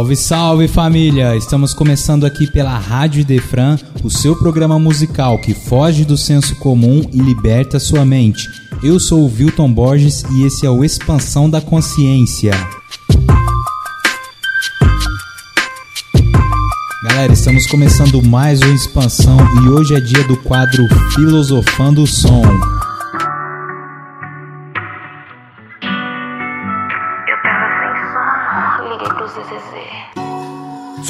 Salve, salve família! Estamos começando aqui pela Rádio Defran, o seu programa musical que foge do senso comum e liberta sua mente. Eu sou o Wilton Borges e esse é o Expansão da Consciência. Galera, estamos começando mais uma expansão e hoje é dia do quadro Filosofando o Som.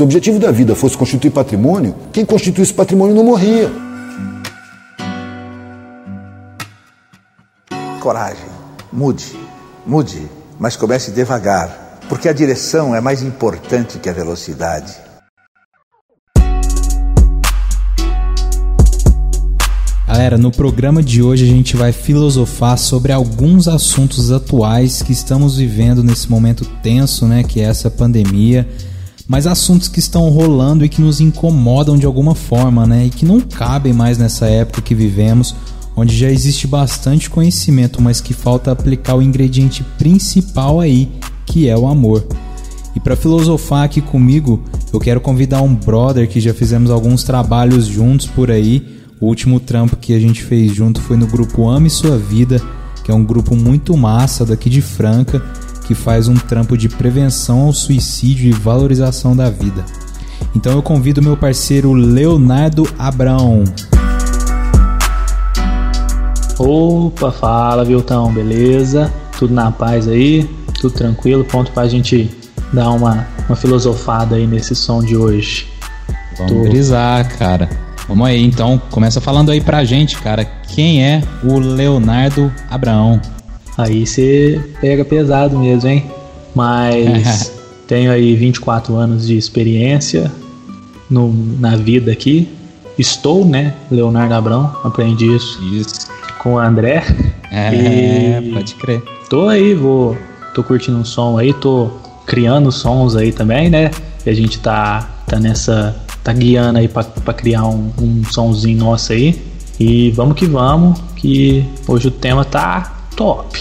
Se o objetivo da vida fosse constituir patrimônio, quem constituísse patrimônio não morria. Coragem, mude, mude, mas comece devagar, porque a direção é mais importante que a velocidade. Galera, no programa de hoje a gente vai filosofar sobre alguns assuntos atuais que estamos vivendo nesse momento tenso, né, que é essa pandemia mas assuntos que estão rolando e que nos incomodam de alguma forma, né? E que não cabem mais nessa época que vivemos, onde já existe bastante conhecimento, mas que falta aplicar o ingrediente principal aí, que é o amor. E para filosofar aqui comigo, eu quero convidar um brother que já fizemos alguns trabalhos juntos por aí. O último trampo que a gente fez junto foi no grupo Ame Sua Vida, que é um grupo muito massa daqui de Franca que faz um trampo de prevenção ao suicídio e valorização da vida. Então eu convido meu parceiro Leonardo Abrão. Opa, fala Viltão, beleza? Tudo na paz aí? Tudo tranquilo? Ponto pra gente dar uma, uma filosofada aí nesse som de hoje. Vamos Tô... brisar, cara. Vamos aí, então, começa falando aí pra gente, cara, quem é o Leonardo Abraão? Aí você pega pesado mesmo, hein? Mas tenho aí 24 anos de experiência no, na vida aqui. Estou, né? Leonardo Abrão, aprendi isso, isso. com o André. É, e pode crer. Tô aí, vou. Tô curtindo um som aí, tô criando sons aí também, né? E a gente tá, tá nessa. tá guiando aí pra, pra criar um, um sonzinho nosso aí. E vamos que vamos, que hoje o tema tá top.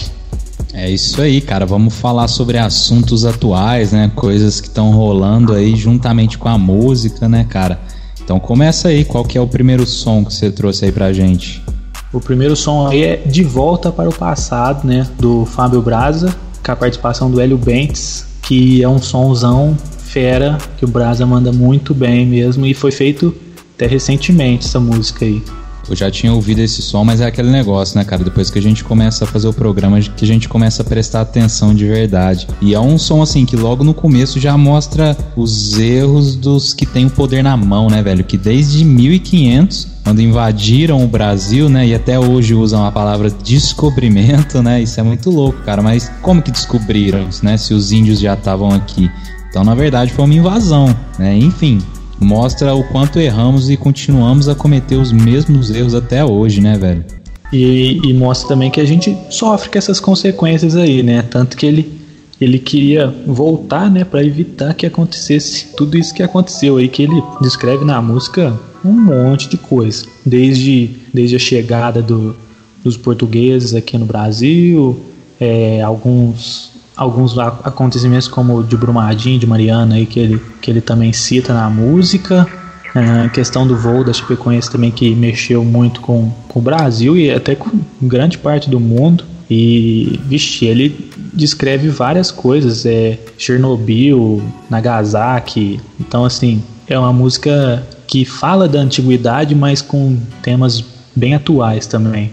É isso aí, cara. Vamos falar sobre assuntos atuais, né? Coisas que estão rolando aí juntamente com a música, né, cara? Então começa aí, qual que é o primeiro som que você trouxe aí pra gente? O primeiro som aí é De Volta para o Passado, né? Do Fábio Braza, com a participação do Hélio Bentes, que é um somzão fera, que o Braza manda muito bem mesmo, e foi feito até recentemente essa música aí. Eu já tinha ouvido esse som, mas é aquele negócio, né, cara? Depois que a gente começa a fazer o programa, que a gente começa a prestar atenção de verdade. E é um som, assim, que logo no começo já mostra os erros dos que têm o poder na mão, né, velho? Que desde 1500 quando invadiram o Brasil, né, e até hoje usam a palavra descobrimento, né? Isso é muito louco, cara. Mas como que descobriram, né? Se os índios já estavam aqui? Então, na verdade, foi uma invasão, né? Enfim, mostra o quanto erramos e continuamos a cometer os mesmos erros até hoje, né, velho? E, e mostra também que a gente sofre com essas consequências aí, né? Tanto que ele, ele queria voltar, né, para evitar que acontecesse tudo isso que aconteceu aí, que ele descreve na música um monte de coisa, desde, desde a chegada do, dos portugueses aqui no Brasil, é, alguns alguns acontecimentos como o de Brumadinho, de Mariana, aí, que, ele, que ele também cita na música. A questão do voo da Chapecoense também que mexeu muito com, com o Brasil e até com grande parte do mundo. E, vixe, ele descreve várias coisas, é Chernobyl, Nagasaki. Então, assim, é uma música que fala da antiguidade, mas com temas bem atuais também.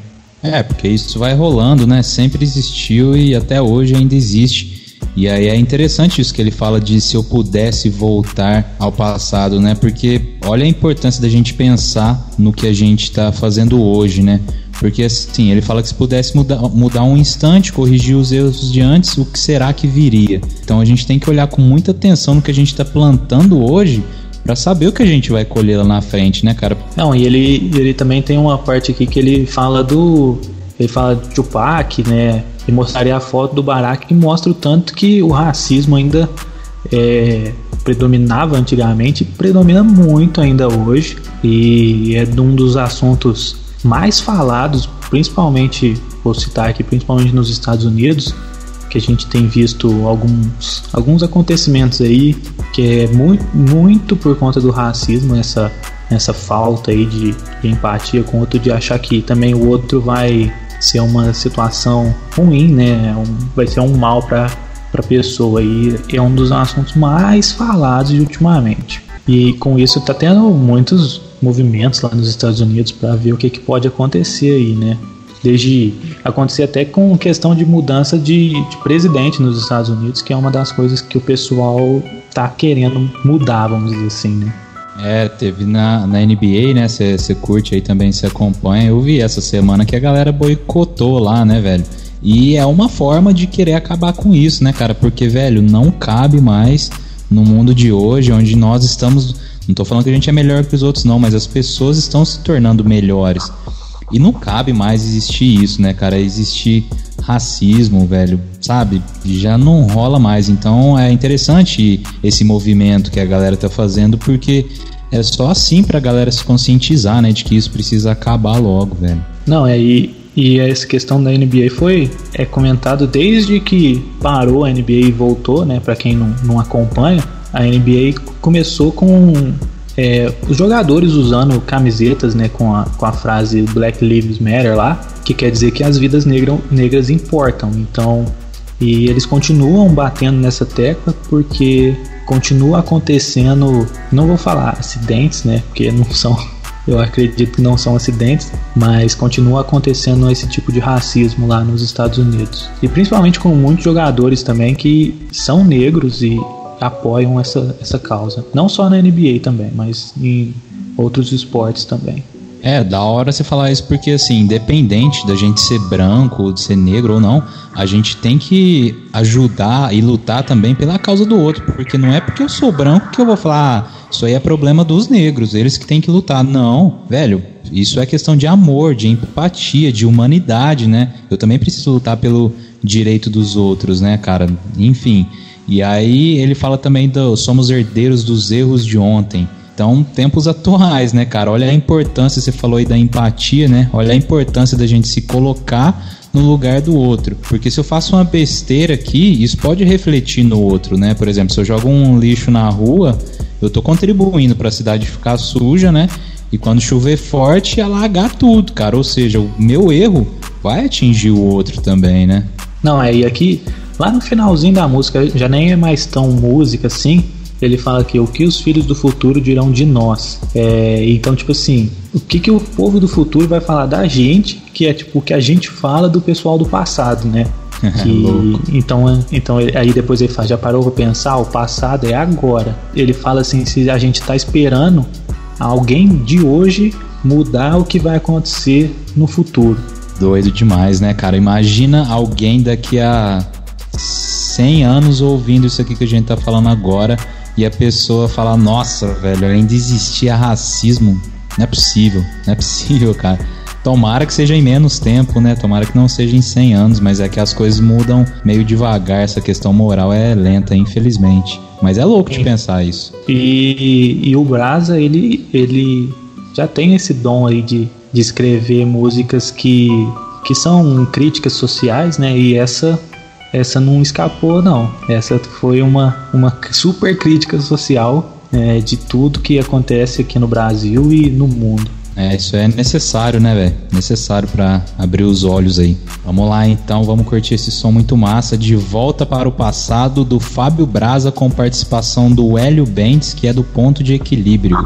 É, porque isso vai rolando, né? Sempre existiu e até hoje ainda existe. E aí é interessante isso que ele fala de se eu pudesse voltar ao passado, né? Porque olha a importância da gente pensar no que a gente está fazendo hoje, né? Porque assim, ele fala que se pudesse mudar, mudar um instante, corrigir os erros de antes, o que será que viria? Então a gente tem que olhar com muita atenção no que a gente está plantando hoje para saber o que a gente vai colher lá na frente, né, cara? Não, e ele, ele também tem uma parte aqui que ele fala do. Ele fala de Tupac, né? E mostraria a foto do Barack que mostra o tanto que o racismo ainda é, predominava antigamente, predomina muito ainda hoje e é um dos assuntos mais falados, principalmente, vou citar aqui, principalmente nos Estados Unidos, que a gente tem visto alguns, alguns acontecimentos aí que é muito, muito por conta do racismo, essa, essa falta aí de, de empatia com o outro, de achar que também o outro vai ser uma situação ruim, né? Um, vai ser um mal para a pessoa e é um dos assuntos mais falados ultimamente. E com isso tá tendo muitos movimentos lá nos Estados Unidos para ver o que, que pode acontecer aí, né? Desde acontecer até com questão de mudança de, de, presidente nos Estados Unidos, que é uma das coisas que o pessoal tá querendo mudar, vamos dizer assim, né? É, teve na, na NBA, né? Você curte aí também, você acompanha. Eu vi essa semana que a galera boicotou lá, né, velho? E é uma forma de querer acabar com isso, né, cara? Porque, velho, não cabe mais no mundo de hoje, onde nós estamos. Não tô falando que a gente é melhor que os outros, não, mas as pessoas estão se tornando melhores. E não cabe mais existir isso, né, cara? Existir racismo, velho, sabe? Já não rola mais. Então é interessante esse movimento que a galera tá fazendo, porque é só assim pra galera se conscientizar, né, de que isso precisa acabar logo, velho. Não, é e, e essa questão da NBA foi é comentado desde que parou a NBA e voltou, né, para quem não, não acompanha. A NBA começou com é, os jogadores usando camisetas né, com, a, com a frase Black Lives Matter lá, que quer dizer que as vidas negras, negras importam. Então, e eles continuam batendo nessa tecla porque continua acontecendo, não vou falar acidentes, né, porque não são, eu acredito que não são acidentes, mas continua acontecendo esse tipo de racismo lá nos Estados Unidos. E principalmente com muitos jogadores também que são negros e apoiam essa, essa causa. Não só na NBA também, mas em outros esportes também. É, da hora você falar isso porque, assim, independente da gente ser branco, de ser negro ou não, a gente tem que ajudar e lutar também pela causa do outro. Porque não é porque eu sou branco que eu vou falar, ah, isso aí é problema dos negros, eles que têm que lutar. Não, velho, isso é questão de amor, de empatia, de humanidade, né? Eu também preciso lutar pelo direito dos outros, né, cara? Enfim. E aí ele fala também do somos herdeiros dos erros de ontem. Então, tempos atuais, né, cara? Olha a importância, você falou aí da empatia, né? Olha a importância da gente se colocar no lugar do outro. Porque se eu faço uma besteira aqui, isso pode refletir no outro, né? Por exemplo, se eu jogo um lixo na rua, eu tô contribuindo para a cidade ficar suja, né? E quando chover forte, alagar tudo, cara. Ou seja, o meu erro vai atingir o outro também, né? Não, é, e aqui Lá no finalzinho da música, já nem é mais tão música assim, ele fala que o que os filhos do futuro dirão de nós. É, então, tipo assim, o que, que o povo do futuro vai falar da gente, que é tipo o que a gente fala do pessoal do passado, né? Que, então, então aí depois ele fala, já parou pra pensar, o passado é agora. Ele fala assim, se a gente tá esperando alguém de hoje mudar o que vai acontecer no futuro. Doido demais, né, cara? Imagina alguém daqui a 100 anos ouvindo isso aqui que a gente tá falando agora e a pessoa falar: Nossa, velho, ainda existia racismo. Não é possível, não é possível, cara. Tomara que seja em menos tempo, né? Tomara que não seja em 100 anos, mas é que as coisas mudam meio devagar. Essa questão moral é lenta, infelizmente. Mas é louco de pensar isso. E, e o Brasa, ele, ele já tem esse dom aí de, de escrever músicas que, que são críticas sociais, né? E essa essa não escapou, não. Essa foi uma, uma super crítica social é, de tudo que acontece aqui no Brasil e no mundo. É, isso é necessário, né, velho? Necessário para abrir os olhos aí. Vamos lá, então, vamos curtir esse som muito massa. De volta para o passado do Fábio Braza com participação do Hélio Bentes, que é do Ponto de Equilíbrio.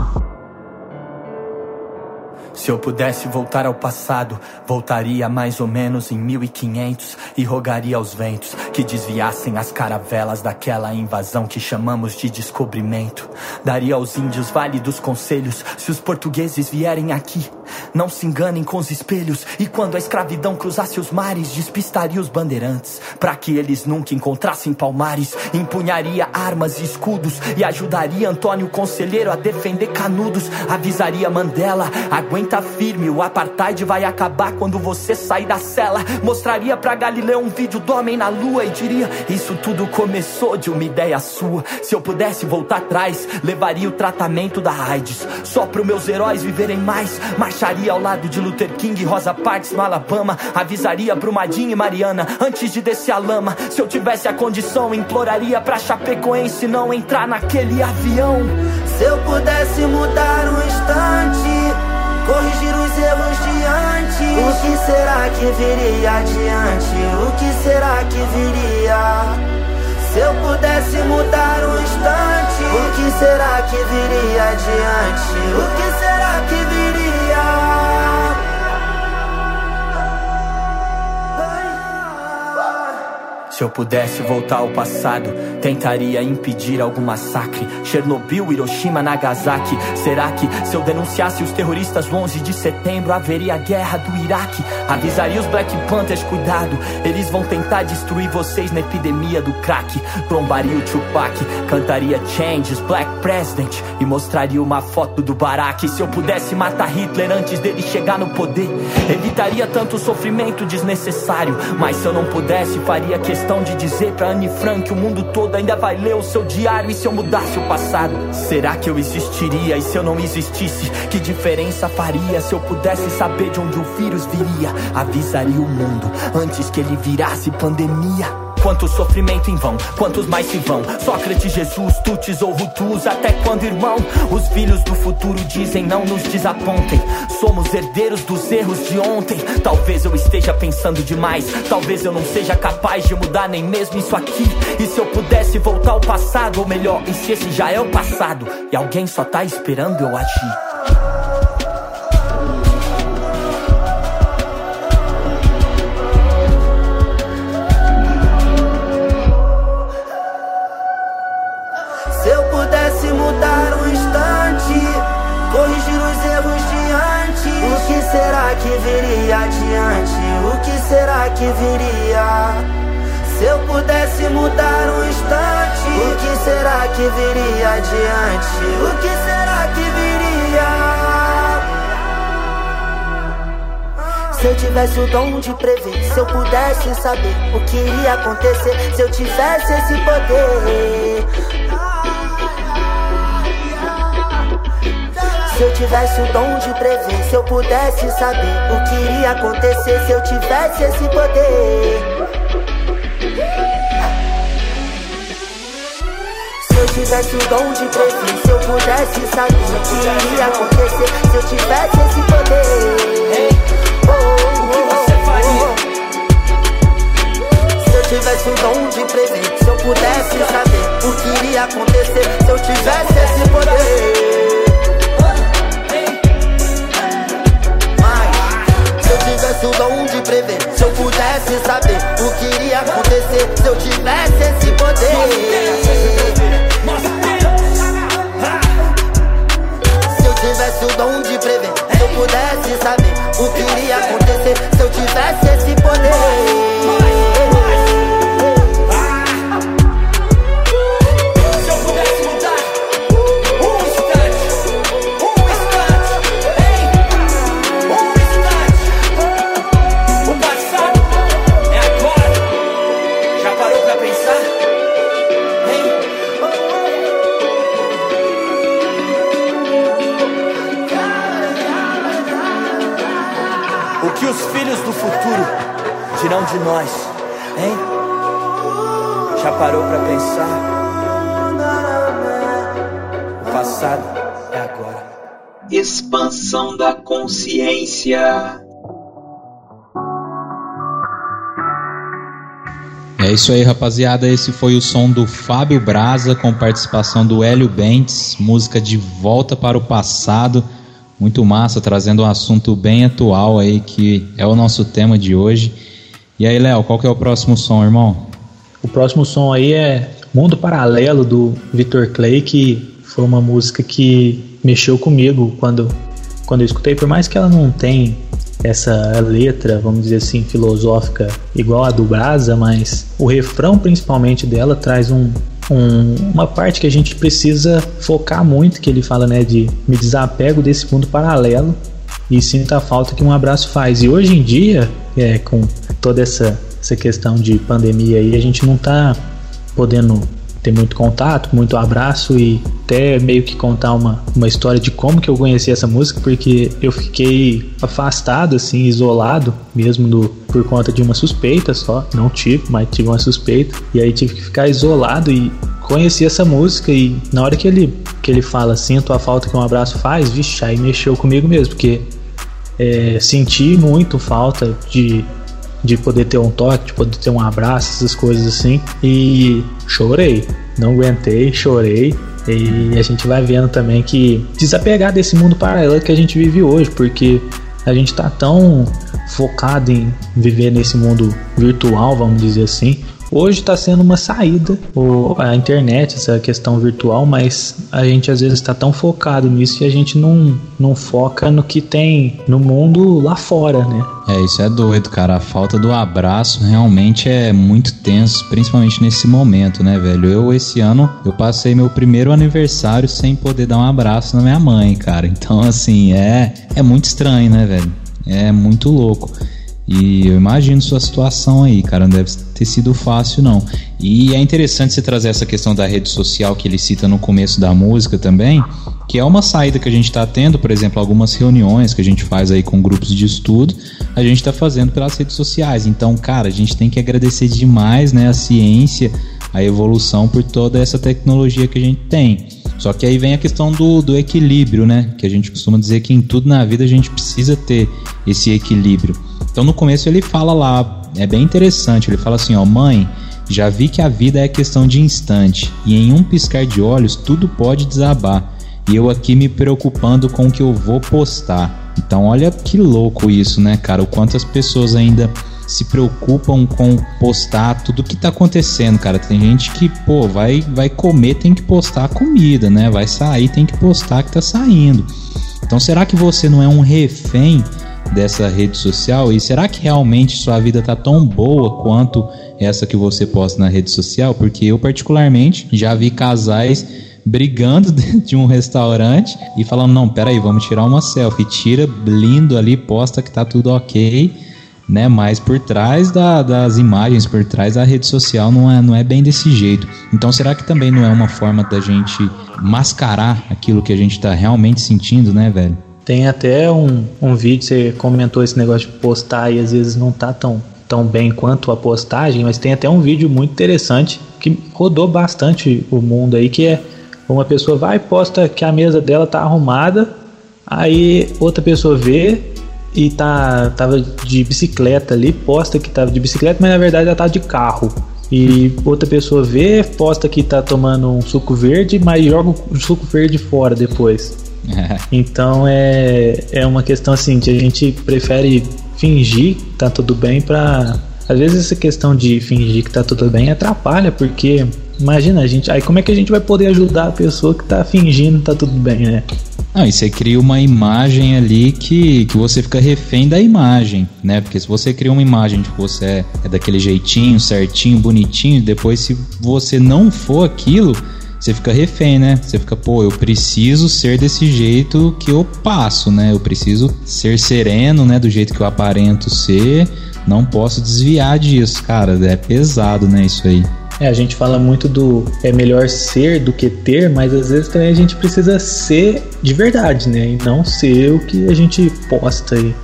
Se eu pudesse voltar ao passado, voltaria mais ou menos em 1500 e rogaria aos ventos que desviassem as caravelas daquela invasão que chamamos de descobrimento. Daria aos índios Vale dos Conselhos se os portugueses vierem aqui Não se enganem com os espelhos. E quando a escravidão cruzasse os mares, despistaria os bandeirantes. Para que eles nunca encontrassem palmares, empunharia armas e escudos. E ajudaria Antônio Conselheiro a defender canudos. Avisaria Mandela: aguenta firme, o apartheid vai acabar quando você sair da cela. Mostraria pra Galileu um vídeo do homem na lua e diria: Isso tudo começou de uma ideia sua. Se eu pudesse voltar atrás, levaria o tratamento da AIDS. Só pro meus heróis viverem mais. Marcharia ao lado de Luther King e Rosa Parks no Alabama. Avisaria Brumadinho e Mariana antes de descer a lama. Se eu tivesse a condição, imploraria pra Chapecoense não entrar naquele avião. Se eu pudesse mudar um instante, corrigir os erros de antes, o que será que viria adiante? O que será que viria? Se eu pudesse mudar um instante, o que será que viria adiante? O que será que viria? Se eu pudesse voltar ao passado, tentaria impedir algum massacre. Chernobyl, Hiroshima, Nagasaki. Será que se eu denunciasse os terroristas 11 de setembro, haveria guerra do Iraque? Avisaria os Black Panthers, cuidado, eles vão tentar destruir vocês na epidemia do crack. Trombaria o Tupac, cantaria Changes, Black President e mostraria uma foto do Barack. Se eu pudesse matar Hitler antes dele chegar no poder, evitaria tanto sofrimento desnecessário. Mas se eu não pudesse, faria questão questão de dizer pra Anne Frank que o mundo todo ainda vai ler o seu diário e se eu mudasse o passado? Será que eu existiria e se eu não existisse? Que diferença faria se eu pudesse saber de onde o vírus viria? Avisaria o mundo antes que ele virasse pandemia. Quanto sofrimento em vão, quantos mais se vão? Sócrates, Jesus, Tutis ou Hutus, até quando, irmão? Os filhos do futuro dizem não nos desapontem. Somos herdeiros dos erros de ontem. Talvez eu esteja pensando demais, talvez eu não seja capaz de mudar nem mesmo isso aqui. E se eu pudesse voltar ao passado, ou melhor, e se esse já é o passado, e alguém só tá esperando eu agir? Que viria adiante? O que será que viria? Se eu pudesse mudar um instante, o que será que viria adiante? O que será que viria? Se eu tivesse o dom de prever, se eu pudesse saber o que iria acontecer, se eu tivesse esse poder. Se eu tivesse o dom de prever, se eu pudesse saber o que iria acontecer se eu tivesse esse poder. Se eu tivesse o dom de prever, se eu pudesse saber o que iria acontecer se eu tivesse esse poder. Oh, oh, oh, se eu tivesse o dom de prever, se eu pudesse saber o que iria acontecer se eu tivesse esse poder. Tivesse o dom de prever. Se eu pudesse saber o que iria acontecer Se eu tivesse esse poder. Se eu tivesse o dom de prever Se eu pudesse saber o que iria acontecer Se eu tivesse esse poder nós, hein? Já parou para pensar? O passado é agora. Expansão da consciência. É isso aí, rapaziada. Esse foi o som do Fábio Braza com participação do Hélio Bentes, música de Volta para o Passado. Muito massa, trazendo um assunto bem atual aí que é o nosso tema de hoje. E aí, Léo, qual que é o próximo som, irmão? O próximo som aí é Mundo Paralelo do Victor Clay, que foi uma música que mexeu comigo quando quando eu escutei, por mais que ela não tenha essa letra, vamos dizer assim, filosófica igual a do Brasa, mas o refrão principalmente dela traz um, um, uma parte que a gente precisa focar muito, que ele fala, né, de me desapego desse mundo paralelo e sinta a falta que um abraço faz. E hoje em dia, é, com toda essa, essa questão de pandemia aí, a gente não tá podendo ter muito contato, muito abraço e até meio que contar uma, uma história de como que eu conheci essa música, porque eu fiquei afastado, assim, isolado, mesmo do, por conta de uma suspeita só. Não tive, mas tive uma suspeita. E aí tive que ficar isolado e conheci essa música e na hora que ele, que ele fala sinto a falta que um abraço faz, vixe, aí mexeu comigo mesmo, porque é, senti muito falta de de poder ter um toque, de poder ter um abraço, essas coisas assim. E chorei, não aguentei, chorei. E a gente vai vendo também que desapegar desse mundo paralelo que a gente vive hoje, porque a gente tá tão focado em viver nesse mundo virtual, vamos dizer assim, Hoje está sendo uma saída a internet, essa questão virtual, mas a gente às vezes está tão focado nisso e a gente não, não foca no que tem no mundo lá fora, né? É, isso é doido, cara. A falta do abraço realmente é muito tenso, principalmente nesse momento, né, velho? Eu, esse ano, eu passei meu primeiro aniversário sem poder dar um abraço na minha mãe, cara. Então, assim, é, é muito estranho, né, velho? É muito louco. E eu imagino sua situação aí, cara, não deve ter sido fácil não. E é interessante você trazer essa questão da rede social que ele cita no começo da música também, que é uma saída que a gente está tendo, por exemplo, algumas reuniões que a gente faz aí com grupos de estudo, a gente está fazendo pelas redes sociais. Então, cara, a gente tem que agradecer demais, né, a ciência, a evolução por toda essa tecnologia que a gente tem. Só que aí vem a questão do, do equilíbrio, né? Que a gente costuma dizer que em tudo na vida a gente precisa ter esse equilíbrio. Então no começo ele fala lá, é bem interessante, ele fala assim, ó, mãe, já vi que a vida é questão de instante e em um piscar de olhos tudo pode desabar. E eu aqui me preocupando com o que eu vou postar. Então olha que louco isso, né, cara? O quanto as pessoas ainda se preocupam com postar tudo que tá acontecendo, cara. Tem gente que, pô, vai vai comer, tem que postar comida, né? Vai sair, tem que postar que tá saindo. Então será que você não é um refém dessa rede social? E será que realmente sua vida tá tão boa quanto essa que você posta na rede social? Porque eu, particularmente, já vi casais brigando dentro de um restaurante e falando: não, peraí, vamos tirar uma selfie. Tira lindo ali, posta que tá tudo ok. Né, mas por trás da, das imagens, por trás da rede social, não é, não é bem desse jeito. Então, será que também não é uma forma da gente mascarar aquilo que a gente está realmente sentindo, né, velho? Tem até um, um vídeo, você comentou esse negócio de postar e às vezes não tá tão, tão bem quanto a postagem, mas tem até um vídeo muito interessante que rodou bastante o mundo aí, que é uma pessoa vai e posta que a mesa dela tá arrumada, aí outra pessoa vê e tá tava de bicicleta ali, posta que tava de bicicleta, mas na verdade ela tá de carro. E outra pessoa vê, posta que tá tomando um suco verde, mas joga o suco verde fora depois. Então é, é uma questão assim que a gente prefere fingir que tá tudo bem para às vezes essa questão de fingir que tá tudo bem atrapalha, porque imagina a gente, aí como é que a gente vai poder ajudar a pessoa que tá fingindo que tá tudo bem, né? Não, e você cria uma imagem ali que, que você fica refém da imagem, né? Porque se você cria uma imagem de que você é, é daquele jeitinho, certinho, bonitinho, depois se você não for aquilo, você fica refém, né? Você fica, pô, eu preciso ser desse jeito que eu passo, né? Eu preciso ser sereno, né? Do jeito que eu aparento ser. Não posso desviar disso, cara. É pesado, né? Isso aí. É, a gente fala muito do é melhor ser do que ter, mas às vezes também a gente precisa ser de verdade, né? E não ser o que a gente posta aí.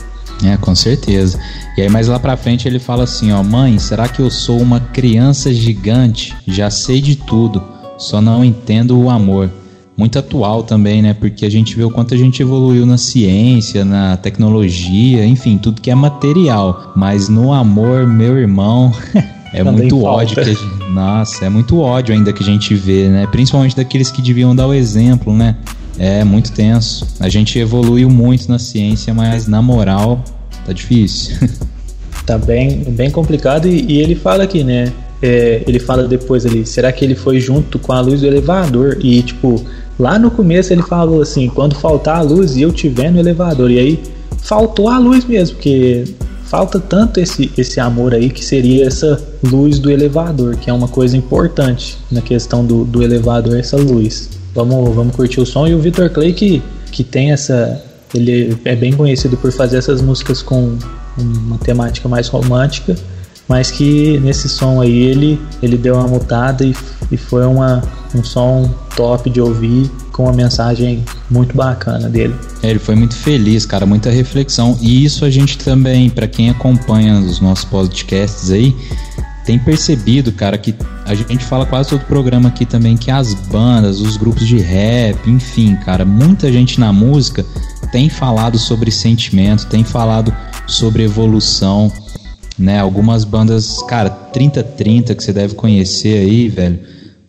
É, com certeza. E aí mais lá pra frente ele fala assim, ó, mãe, será que eu sou uma criança gigante? Já sei de tudo só não entendo o amor. Muito atual também, né? Porque a gente vê o quanto a gente evoluiu na ciência, na tecnologia, enfim, tudo que é material. Mas no amor, meu irmão, é também muito falta. ódio que a gente, Nossa, é muito ódio ainda que a gente vê, né? Principalmente daqueles que deviam dar o exemplo, né? É muito tenso. A gente evoluiu muito na ciência, mas na moral tá difícil. tá bem, bem complicado e, e ele fala aqui, né? é, ele fala depois ali, será que ele foi junto com a luz do elevador? E tipo, lá no começo ele falou assim, quando faltar a luz e eu tiver no elevador. E aí faltou a luz mesmo, porque falta tanto esse, esse amor aí que seria essa luz do elevador, que é uma coisa importante na questão do, do elevador, essa luz. Vamos, vamos curtir o som e o Victor Clay que, que tem essa. Ele é bem conhecido por fazer essas músicas com uma temática mais romântica mas que nesse som aí ele, ele deu uma mutada e, e foi uma, um som top de ouvir com uma mensagem muito bacana dele. É, ele foi muito feliz, cara, muita reflexão. E isso a gente também, para quem acompanha os nossos podcasts aí, tem percebido, cara, que a gente fala quase todo programa aqui também que as bandas, os grupos de rap, enfim, cara, muita gente na música tem falado sobre sentimento, tem falado sobre evolução né? Algumas bandas, cara, 3030 que você deve conhecer aí, velho.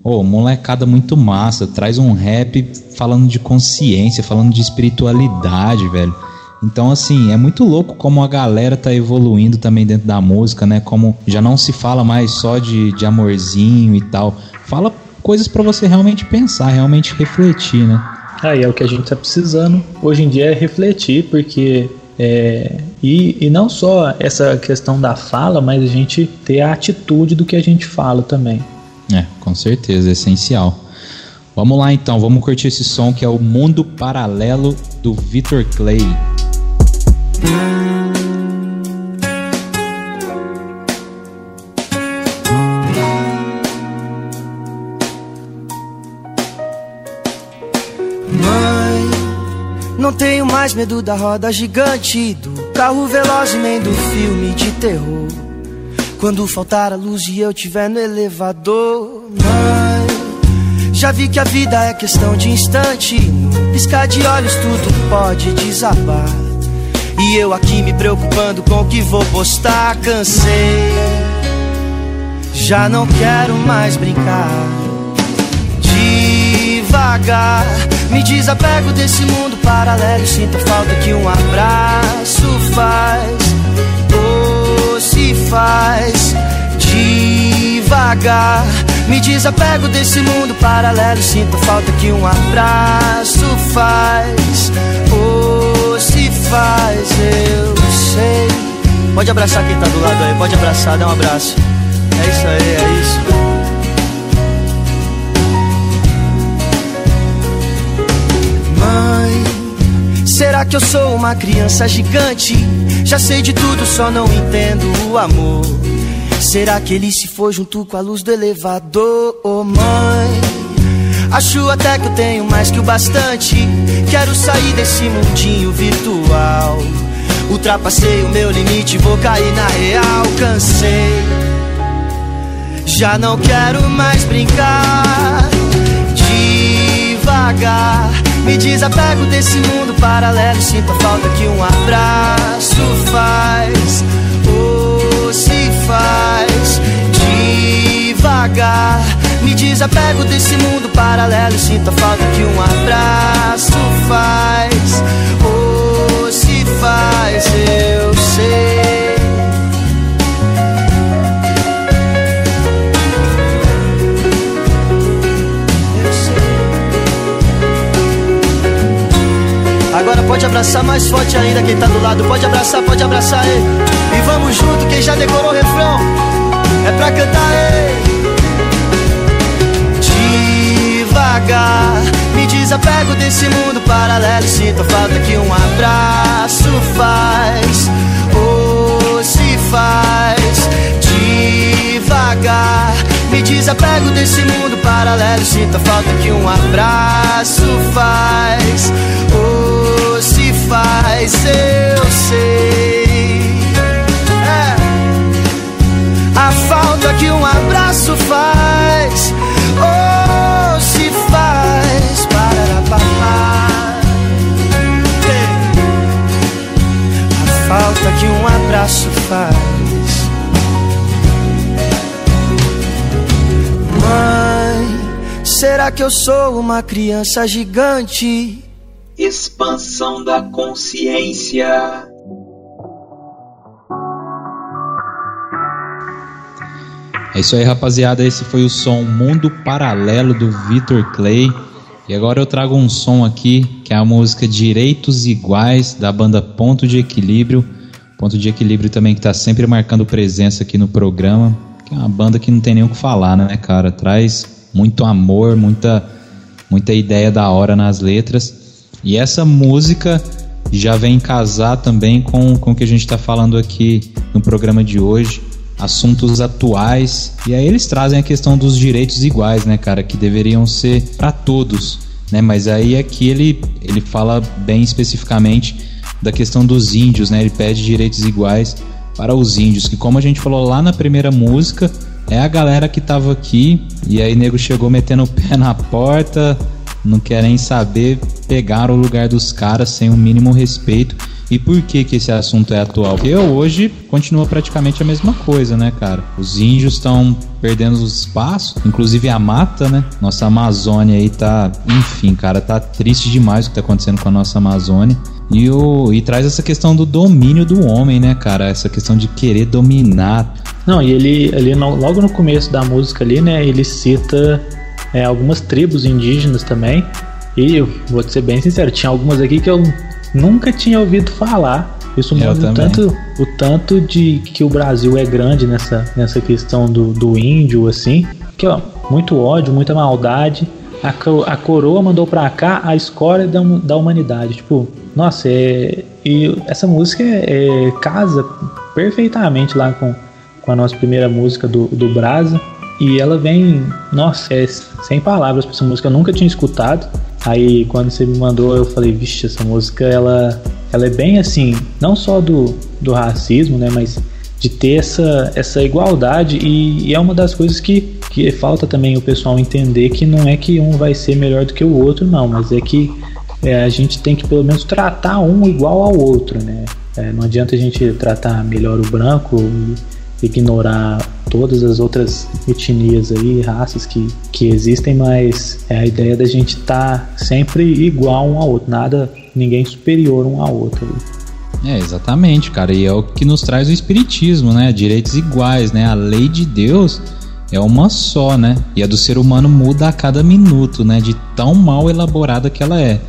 Ô, oh, molecada muito massa, traz um rap falando de consciência, falando de espiritualidade, velho. Então, assim, é muito louco como a galera tá evoluindo também dentro da música, né? Como já não se fala mais só de, de amorzinho e tal. Fala coisas para você realmente pensar, realmente refletir, né? Ah, e é o que a gente tá precisando hoje em dia é refletir, porque é, e, e não só essa questão da fala, mas a gente ter a atitude do que a gente fala também. É, com certeza, é essencial. Vamos lá então, vamos curtir esse som que é o Mundo Paralelo do Victor Clay. Não tenho mais medo da roda gigante, do carro veloz nem do filme de terror. Quando faltar a luz e eu tiver no elevador, mãe. Já vi que a vida é questão de instante. Piscar de olhos tudo pode desabar. E eu aqui me preocupando com o que vou postar, cansei. Já não quero mais brincar. Devagar me desapego desse mundo paralelo. Sinto falta que um abraço faz. Se faz devagar. Me desapego desse mundo paralelo. Sinto falta que um abraço faz. Ou se faz, eu sei. Pode abraçar quem tá do lado aí, pode abraçar, dá um abraço. É isso aí, é isso. Será que eu sou uma criança gigante? Já sei de tudo, só não entendo o amor. Será que ele se foi junto com a luz do elevador? Oh mãe, acho até que eu tenho mais que o bastante. Quero sair desse mundinho virtual. Ultrapassei o meu limite, vou cair na real. Cansei, já não quero mais brincar. Devagar me desapego desse mundo paralelo. Sinto a falta que um abraço faz. Ou se faz devagar. Me desapego desse mundo paralelo. Sinto a falta que um abraço faz. Ou se faz, eu sei. Pode abraçar mais forte ainda quem tá do lado. Pode abraçar, pode abraçar aí. E vamos junto, quem já decorou o refrão. É pra cantar ei. Devagar, me desapego desse mundo paralelo. Sinto a falta que um abraço faz. Ou se faz devagar. Me desapego desse mundo paralelo. Sinto a falta que um abraço faz. Oh, faz, eu sei. É. A falta que um abraço faz, oh, se faz. Pararapapá. É. A falta que um abraço faz. Mãe, será que eu sou uma criança gigante? Expansão da consciência. É isso aí, rapaziada. Esse foi o som Mundo Paralelo do Victor Clay. E agora eu trago um som aqui que é a música Direitos Iguais da banda Ponto de Equilíbrio. Ponto de Equilíbrio também que está sempre marcando presença aqui no programa. Que é uma banda que não tem nem o que falar, né, cara? Traz muito amor, muita, muita ideia da hora nas letras. E essa música já vem casar também com, com o que a gente está falando aqui no programa de hoje assuntos atuais. E aí eles trazem a questão dos direitos iguais, né, cara, que deveriam ser para todos, né? Mas aí aqui ele ele fala bem especificamente da questão dos índios, né? Ele pede direitos iguais para os índios, que como a gente falou lá na primeira música, é a galera que tava aqui e aí nego chegou metendo o pé na porta, não querem saber, pegar o lugar dos caras sem o mínimo respeito e por que que esse assunto é atual? Porque hoje continua praticamente a mesma coisa, né, cara? Os índios estão perdendo os espaços, inclusive a mata, né? Nossa Amazônia aí tá, enfim, cara, tá triste demais o que tá acontecendo com a nossa Amazônia. E, o, e traz essa questão do domínio do homem, né, cara? Essa questão de querer dominar. Não, e ele, ali logo no começo da música ali, né, ele cita é, algumas tribos indígenas também. E eu vou ser bem sincero, tinha algumas aqui que eu nunca tinha ouvido falar. Isso mostra o tanto, o tanto de que o Brasil é grande nessa, nessa questão do, do índio, assim. Que, ó, muito ódio, muita maldade. A, a coroa mandou pra cá a escória da, da humanidade. Tipo, nossa, é, e essa música é, é, casa perfeitamente lá com, com a nossa primeira música do, do Brasa. E ela vem, nossa, é sem palavras pra essa música. Eu nunca tinha escutado. Aí quando você me mandou, eu falei, vixe, essa música ela, ela é bem assim, não só do, do racismo, né, mas de ter essa, essa igualdade e, e, é uma das coisas que, que falta também o pessoal entender que não é que um vai ser melhor do que o outro, não, mas é que é, a gente tem que pelo menos tratar um igual ao outro, né? É, não adianta a gente tratar melhor o branco ignorar todas as outras etnias aí, raças que, que existem, mas é a ideia da gente estar tá sempre igual um ao outro, nada, ninguém superior um ao outro. É, exatamente, cara, e é o que nos traz o espiritismo, né? Direitos iguais, né? A lei de Deus é uma só, né? E a do ser humano muda a cada minuto, né? De tão mal elaborada que ela é.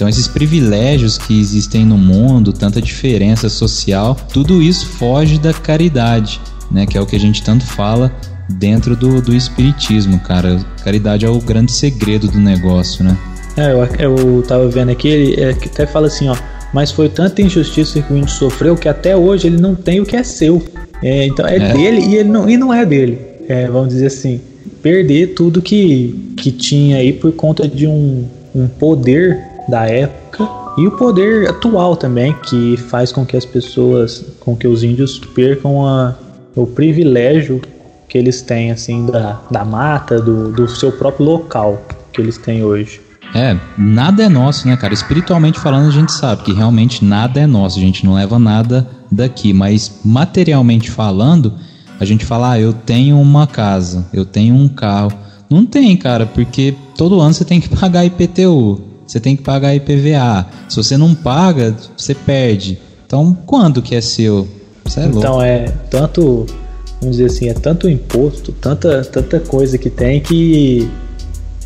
Então, esses privilégios que existem no mundo, tanta diferença social, tudo isso foge da caridade né? Que é o que a gente tanto fala dentro do, do espiritismo, cara. Caridade é o grande segredo do negócio, né? É, eu, eu tava vendo aqui, ele é, que até fala assim, ó. Mas foi tanta injustiça que o índio sofreu que até hoje ele não tem o que é seu. É, então é, é, dele e, ele não, e não é dele. É, vamos dizer assim, perder tudo que, que tinha aí por conta de um, um poder da época e o poder atual também que faz com que as pessoas, com que os índios percam a, o privilégio que eles têm, assim, da, da mata, do, do seu próprio local que eles têm hoje. É, nada é nosso, né, cara? Espiritualmente falando, a gente sabe que realmente nada é nosso, a gente não leva nada daqui, mas materialmente falando, a gente fala, ah, eu tenho uma casa, eu tenho um carro. Não tem, cara, porque todo ano você tem que pagar IPTU, você tem que pagar IPVA. Se você não paga, você perde. Então, quando que é seu? É então é tanto, vamos dizer assim, é tanto imposto, tanta, tanta coisa que tem que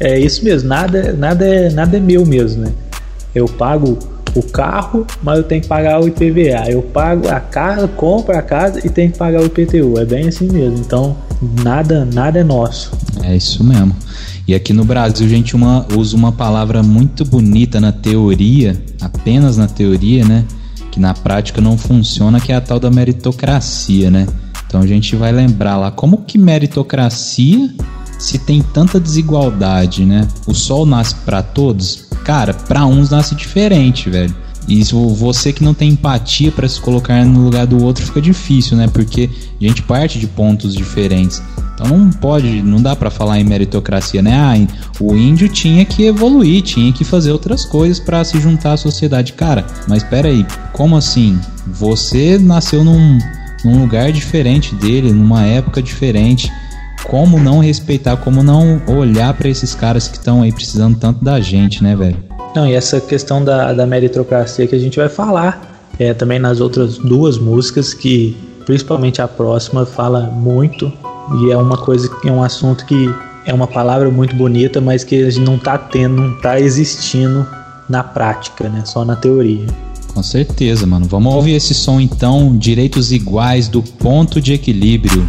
é isso mesmo, nada, nada, é, nada é meu mesmo, né? Eu pago o carro, mas eu tenho que pagar o IPVA. Eu pago a casa, compro a casa e tenho que pagar o IPTU. É bem assim mesmo. Então, nada, nada é nosso. É isso mesmo. E aqui no Brasil a gente uma, usa uma palavra muito bonita na teoria, apenas na teoria, né? que na prática não funciona, que é a tal da meritocracia, né? Então a gente vai lembrar lá como que meritocracia se tem tanta desigualdade, né? O sol nasce para todos? Cara, para uns nasce diferente, velho. E você que não tem empatia para se colocar no lugar do outro fica difícil, né? Porque a gente parte de pontos diferentes. Então não pode, não dá para falar em meritocracia, né? Ah, o índio tinha que evoluir, tinha que fazer outras coisas para se juntar à sociedade. Cara, mas espera aí, como assim? Você nasceu num, num lugar diferente dele, numa época diferente. Como não respeitar, como não olhar para esses caras que estão aí precisando tanto da gente, né, velho? Não, e essa questão da, da meritocracia que a gente vai falar é também nas outras duas músicas que principalmente a próxima fala muito E é uma coisa, é um assunto que é uma palavra muito bonita, mas que a gente não está tendo, não está existindo na prática, né? Só na teoria. Com certeza, mano. Vamos ouvir esse som então, Direitos Iguais do Ponto de Equilíbrio.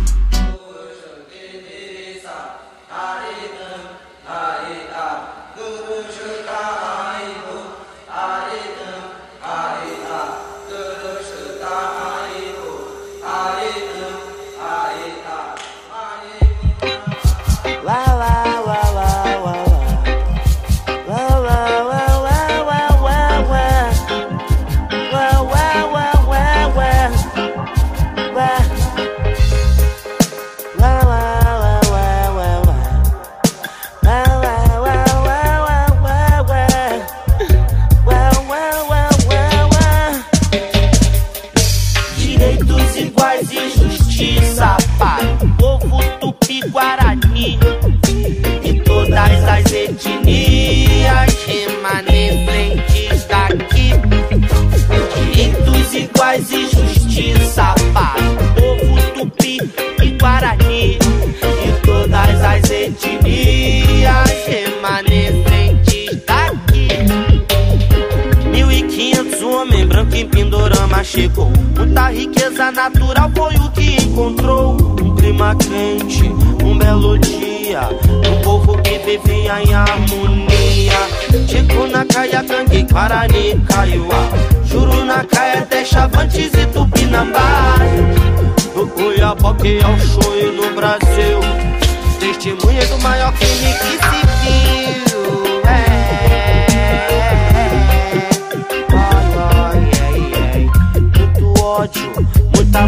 de Guarani e todas as etnias remanescentes daqui. Direitos iguais e justiça para o povo tupi e Guarani e todas as etnias remanescentes daqui. Mil e quinhentos homem branco em Pindorama chegou. Muita riqueza natural foi o que encontrou clima quente, um belo dia. Um povo que vivia em harmonia. Chico na caia, gangue, Guarani, Caiuá. Juru na caia, deixa e Tupinambá. Do Cuiabá que é o show no Brasil. Testemunha do maior crime que se viu.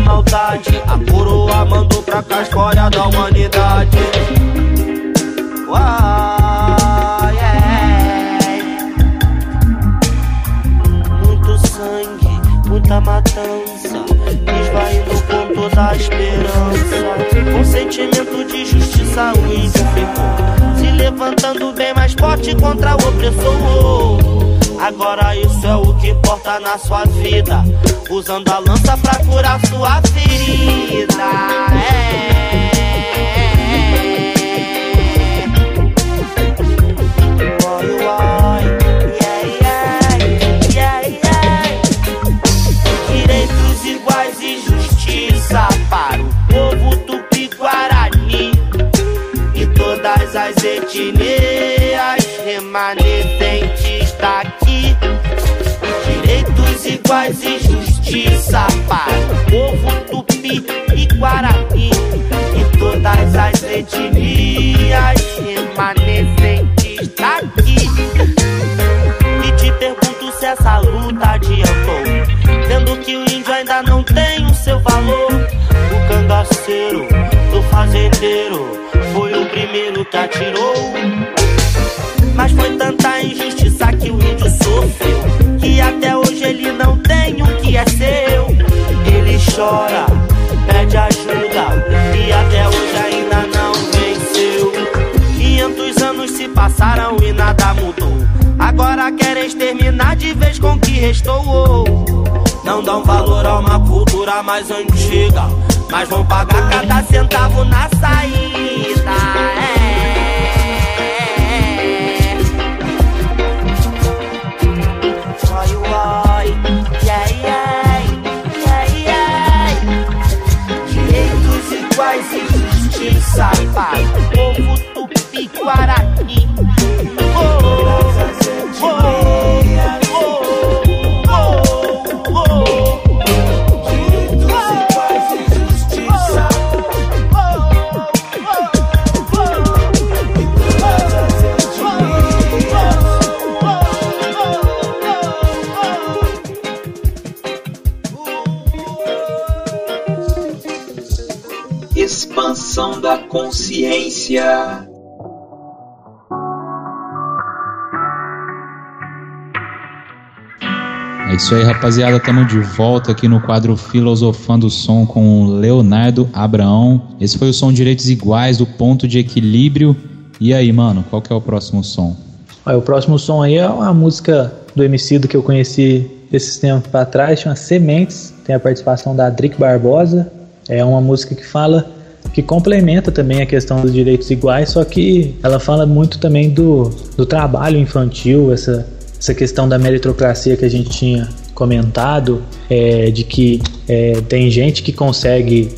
maldade. A coroa mandou pra cá a história da humanidade. Uau, é. Muito sangue, muita matança. Esvaindo com toda a esperança. Com sentimento de justiça, o índio ficou. Se levantando bem mais forte contra o opressor usando a lança pra curar sua ferida. É. Direitos iguais e justiça para o povo tupi-guarani e todas as etnias remanescentes Direitos iguais e chora, pede ajuda e até hoje ainda não venceu. 500 anos se passaram e nada mudou. Agora querem exterminar de vez com o que restou. Não dão valor a uma cultura mais antiga, mas vão pagar cada centavo na saída. O povo tupi-guarani. Isso aí, rapaziada. Estamos de volta aqui no quadro Filosofando o Som com o Leonardo Abraão. Esse foi o som Direitos Iguais do Ponto de Equilíbrio. E aí, mano, qual que é o próximo som? o próximo som aí é uma música do MC que eu conheci esses tempos para trás, chama Sementes. Tem a participação da Drick Barbosa. É uma música que fala que complementa também a questão dos direitos iguais, só que ela fala muito também do, do trabalho infantil, essa, essa questão da meritocracia que a gente tinha comentado, é, de que é, tem gente que consegue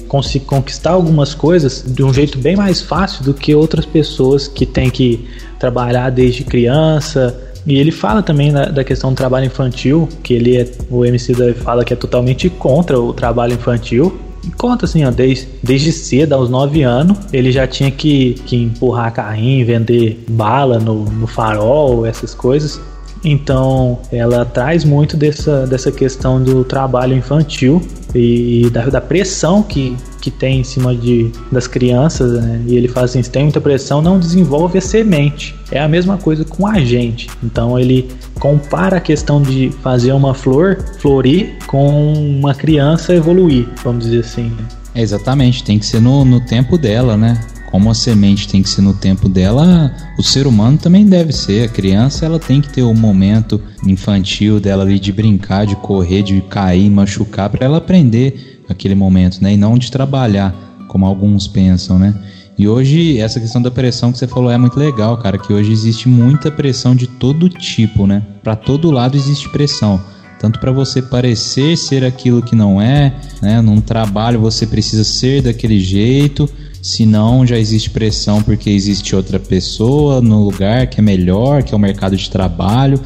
conquistar algumas coisas de um jeito bem mais fácil do que outras pessoas que têm que trabalhar desde criança. E ele fala também da, da questão do trabalho infantil, que ele é, o MC fala que é totalmente contra o trabalho infantil, conta assim, ó, desde, desde cedo, aos 9 anos, ele já tinha que, que empurrar carrinho, vender bala no, no farol, essas coisas. Então, ela traz muito dessa, dessa questão do trabalho infantil e da, da pressão que, que tem em cima de, das crianças, né? E ele fala assim: se tem muita pressão, não desenvolve a semente. É a mesma coisa com a gente. Então, ele compara a questão de fazer uma flor florir com uma criança evoluir, vamos dizer assim. Né? É, exatamente, tem que ser no, no tempo dela, né? Como a semente tem que ser no tempo dela, o ser humano também deve ser. A criança ela tem que ter o um momento infantil dela ali de brincar, de correr, de cair, machucar, para ela aprender aquele momento, né? E não de trabalhar, como alguns pensam, né? E hoje, essa questão da pressão que você falou é muito legal, cara, que hoje existe muita pressão de todo tipo, né? Para todo lado existe pressão tanto para você parecer ser aquilo que não é, né? Num trabalho você precisa ser daquele jeito, se não, já existe pressão porque existe outra pessoa no lugar que é melhor, que é o mercado de trabalho.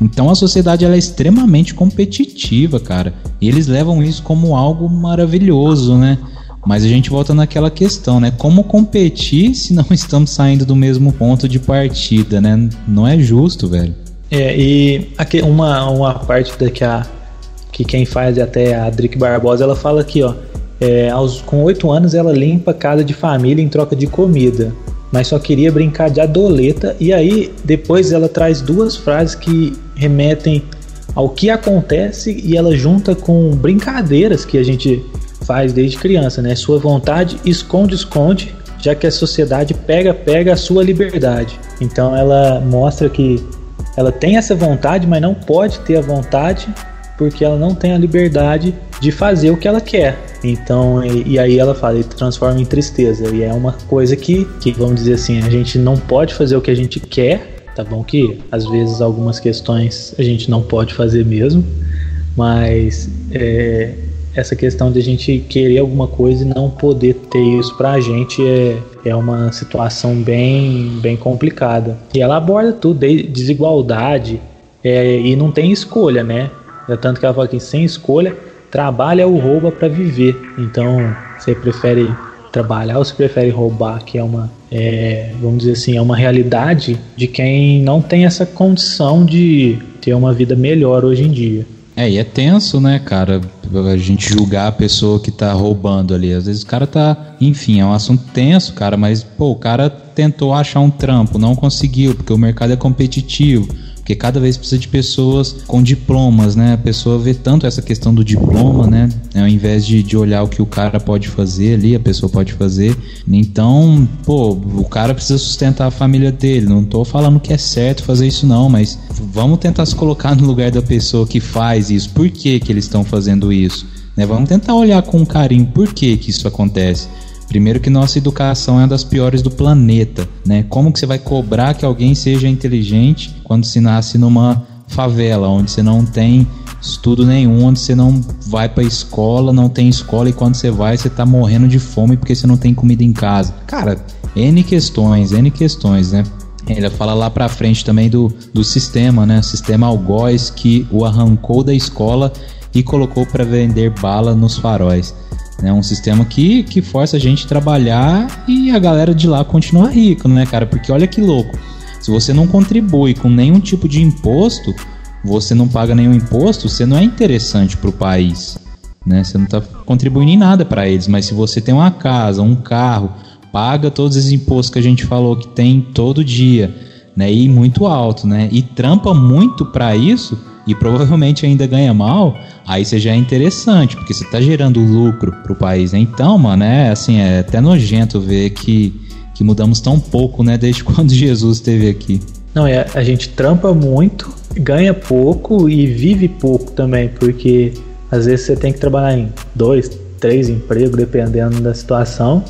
Então a sociedade ela é extremamente competitiva, cara. E eles levam isso como algo maravilhoso, né? Mas a gente volta naquela questão, né? Como competir se não estamos saindo do mesmo ponto de partida, né? Não é justo, velho. É, e aqui uma, uma parte da que, a, que quem faz é até a Drick Barbosa, ela fala aqui, ó é, aos, com oito anos, ela limpa a casa de família em troca de comida, mas só queria brincar de adoleta. E aí, depois, ela traz duas frases que remetem ao que acontece e ela junta com brincadeiras que a gente faz desde criança, né? Sua vontade esconde, esconde, já que a sociedade pega, pega a sua liberdade. Então ela mostra que ela tem essa vontade, mas não pode ter a vontade porque ela não tem a liberdade de fazer o que ela quer. Então, e, e, aí ela fala, ele transforma em tristeza. E é uma coisa que, que, vamos dizer assim, a gente não pode fazer o que a gente quer, tá bom? Que às vezes algumas questões a gente não pode fazer mesmo, mas é, essa questão de a gente querer alguma coisa e não poder ter isso pra gente é, é uma situação bem, bem complicada. E ela aborda tudo, desigualdade, é, e não tem escolha, né? É tanto que ela fala que sem escolha, trabalha ou rouba para viver. Então, você prefere trabalhar ou você prefere roubar, que é uma, é, vamos dizer assim, é uma realidade de quem não tem essa condição de ter uma vida melhor hoje em dia. É, e é tenso, né, cara? A gente julgar a pessoa que tá roubando ali. Às vezes o cara tá. Enfim, é um assunto tenso, cara, mas, pô, o cara tentou achar um trampo, não conseguiu, porque o mercado é competitivo porque cada vez precisa de pessoas com diplomas, né? A pessoa vê tanto essa questão do diploma, né? Ao invés de, de olhar o que o cara pode fazer ali, a pessoa pode fazer. Então, pô, o cara precisa sustentar a família dele. Não tô falando que é certo fazer isso, não, mas vamos tentar se colocar no lugar da pessoa que faz isso. Por que, que eles estão fazendo isso? Né? Vamos tentar olhar com carinho por que, que isso acontece. Primeiro que nossa educação é uma das piores do planeta, né? Como que você vai cobrar que alguém seja inteligente quando se nasce numa favela, onde você não tem estudo nenhum, onde você não vai para escola, não tem escola e quando você vai você tá morrendo de fome porque você não tem comida em casa. Cara, N questões, N questões, né? Ele fala lá pra frente também do, do sistema, né? Sistema algoz que o arrancou da escola e colocou para vender bala nos faróis. É um sistema que, que força a gente a trabalhar e a galera de lá continuar rico, né, cara? Porque olha que louco. Se você não contribui com nenhum tipo de imposto, você não paga nenhum imposto, você não é interessante para o país. Né? Você não está contribuindo em nada para eles. Mas se você tem uma casa, um carro, paga todos os impostos que a gente falou que tem todo dia, né? E muito alto, né? E trampa muito para isso e provavelmente ainda ganha mal, aí você já é interessante, porque você tá gerando lucro pro país, né? Então, mano, é assim, é até nojento ver que, que mudamos tão pouco, né, desde quando Jesus esteve aqui. Não, é, a gente trampa muito, ganha pouco e vive pouco também, porque às vezes você tem que trabalhar em dois, três empregos, dependendo da situação,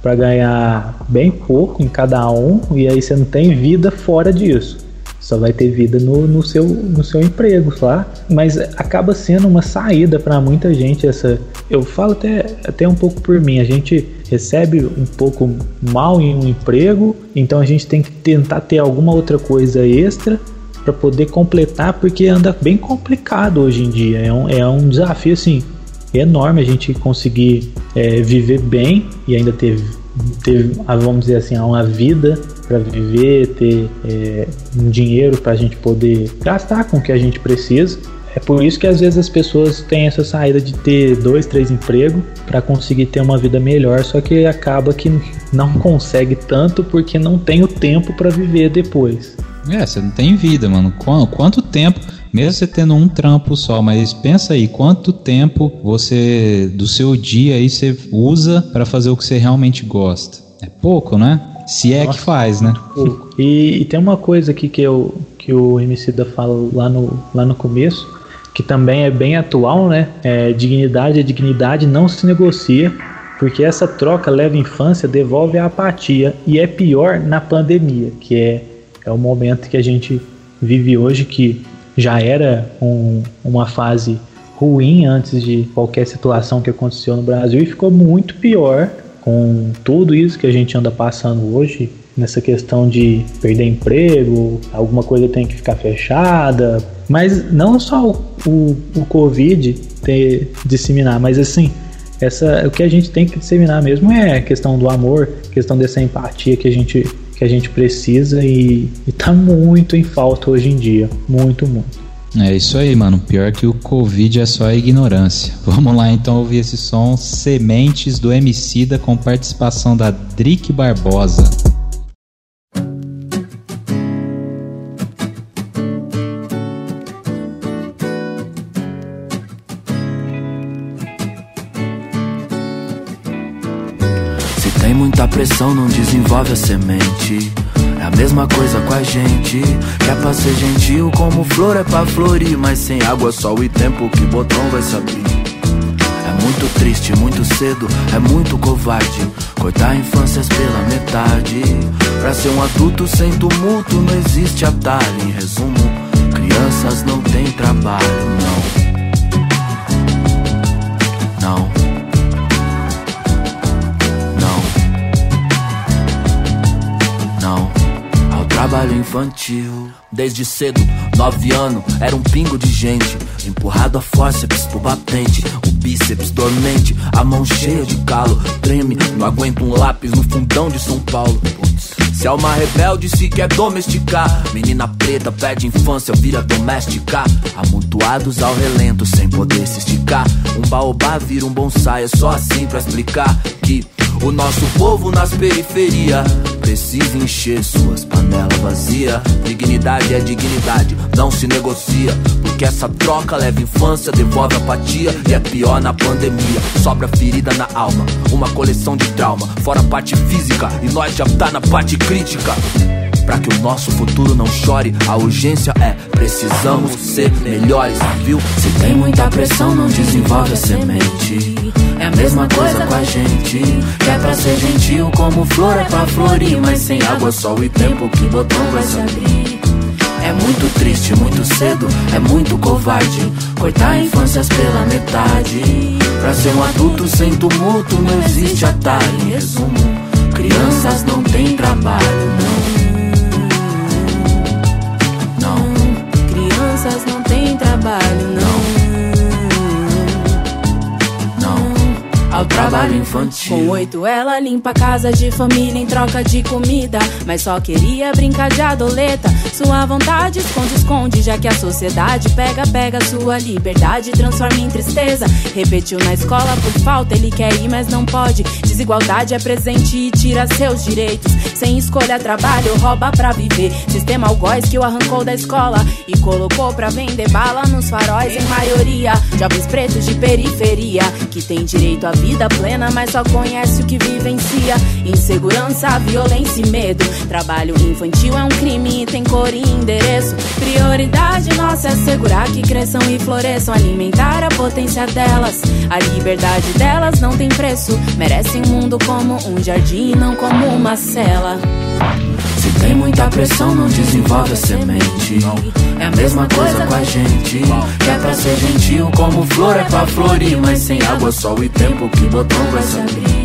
para ganhar bem pouco em cada um e aí você não tem vida fora disso. Só vai ter vida no, no, seu, no seu emprego lá, mas acaba sendo uma saída para muita gente essa. Eu falo até, até um pouco por mim, a gente recebe um pouco mal em um emprego, então a gente tem que tentar ter alguma outra coisa extra para poder completar, porque anda bem complicado hoje em dia. É um, é um desafio assim enorme a gente conseguir é, viver bem e ainda ter, ter, vamos dizer assim, uma vida para viver, ter é, um dinheiro para a gente poder gastar com o que a gente precisa. É por isso que às vezes as pessoas têm essa saída de ter dois, três empregos para conseguir ter uma vida melhor, só que acaba que não consegue tanto porque não tem o tempo para viver depois. É, você não tem vida, mano. Quanto tempo, mesmo você tendo um trampo só, mas pensa aí, quanto tempo você do seu dia aí você usa para fazer o que você realmente gosta? É pouco, né? Se é Nossa, que faz, né? Pouco. E, e, tem uma coisa aqui que, eu, que o MC da fala lá no, lá no começo, que também é bem atual, né? É, dignidade é dignidade, não se negocia, porque essa troca leva infância, devolve a apatia e é pior na pandemia, que é é o momento que a gente vive hoje, que já era um, uma fase ruim antes de qualquer situação que aconteceu no Brasil e ficou muito pior com tudo isso que a gente anda passando hoje, nessa questão de perder emprego, alguma coisa tem que ficar fechada, mas não só o, o, o Covid ter, disseminar, mas assim, essa, o que a gente tem que disseminar mesmo é a questão do amor, questão dessa empatia que a gente que a gente precisa e, está muito em falta hoje em dia. Muito, muito. É isso aí, mano. Pior que o Covid é só a ignorância. Vamos lá então ouvir esse som Sementes do Emicida com participação da Drick Barbosa. pressão não desenvolve a semente. É a mesma coisa com a gente. Que é pra ser gentil, como flor é pra florir. Mas sem água, sol e tempo, que botão vai se abrir. É muito triste, muito cedo, é muito covarde. Cortar infâncias pela metade. Pra ser um adulto sem tumulto, não existe atalho. Em resumo, crianças não têm trabalho, não. Não. Trabalho infantil. Desde cedo, nove anos, era um pingo de gente. Empurrado a fórceps pro batente, o bíceps dormente, a mão cheia de calo. Treme, não aguento um lápis no fundão de São Paulo. Se é uma rebelde, se quer domesticar. Menina preta perde infância, vira doméstica. Amontoados ao relento, sem poder se esticar. Um baobá vira um bonsai, é só assim pra explicar que o nosso povo nas periferias precisa encher suas panelas vazias. Dignidade é dignidade, não se negocia. Porque essa troca leva infância, devolve apatia. E é pior na pandemia, sobra ferida na alma. Uma coleção de trauma, fora a parte física. E nós já tá na parte crítica. Pra que o nosso futuro não chore, a urgência é precisamos ser melhores, viu? Se tem muita pressão, não desenvolve a semente. É a mesma coisa com a gente. Que é pra ser gentil, como flor é pra florir. Mas sem água, sol e tempo, que botão vai se abrir? É muito triste, muito cedo, é muito covarde. Cortar infâncias pela metade. Pra ser um adulto sem tumulto, não existe atalho. Em resumo, crianças não têm trabalho, não. crianças não têm trabalho, não. Ao trabalho infantil. Com oito ela limpa a casa de família em troca de comida, mas só queria brincar de adoleta. Sua vontade esconde, esconde, já que a sociedade pega, pega sua liberdade, transforma em tristeza. Repetiu na escola por falta, ele quer ir, mas não pode. Desigualdade é presente e tira seus direitos. Sem escolha, trabalho, rouba pra viver. Sistema algoz que o arrancou da escola e colocou pra vender bala nos faróis, em maioria. Jovens pretos de periferia que tem direito à vida vida plena, mas só conhece o que vivencia. Insegurança, violência e medo. Trabalho infantil é um crime e tem cor e endereço. Prioridade nossa é assegurar que cresçam e floresçam, alimentar a potência delas. A liberdade delas não tem preço. Merecem um mundo como um jardim, não como uma cela. Se tem muita pressão, não desenvolve a semente. É a mesma coisa com a gente. Que é pra ser gentil, como flor é pra florir. Mas sem água, sol e tempo, que botão vai?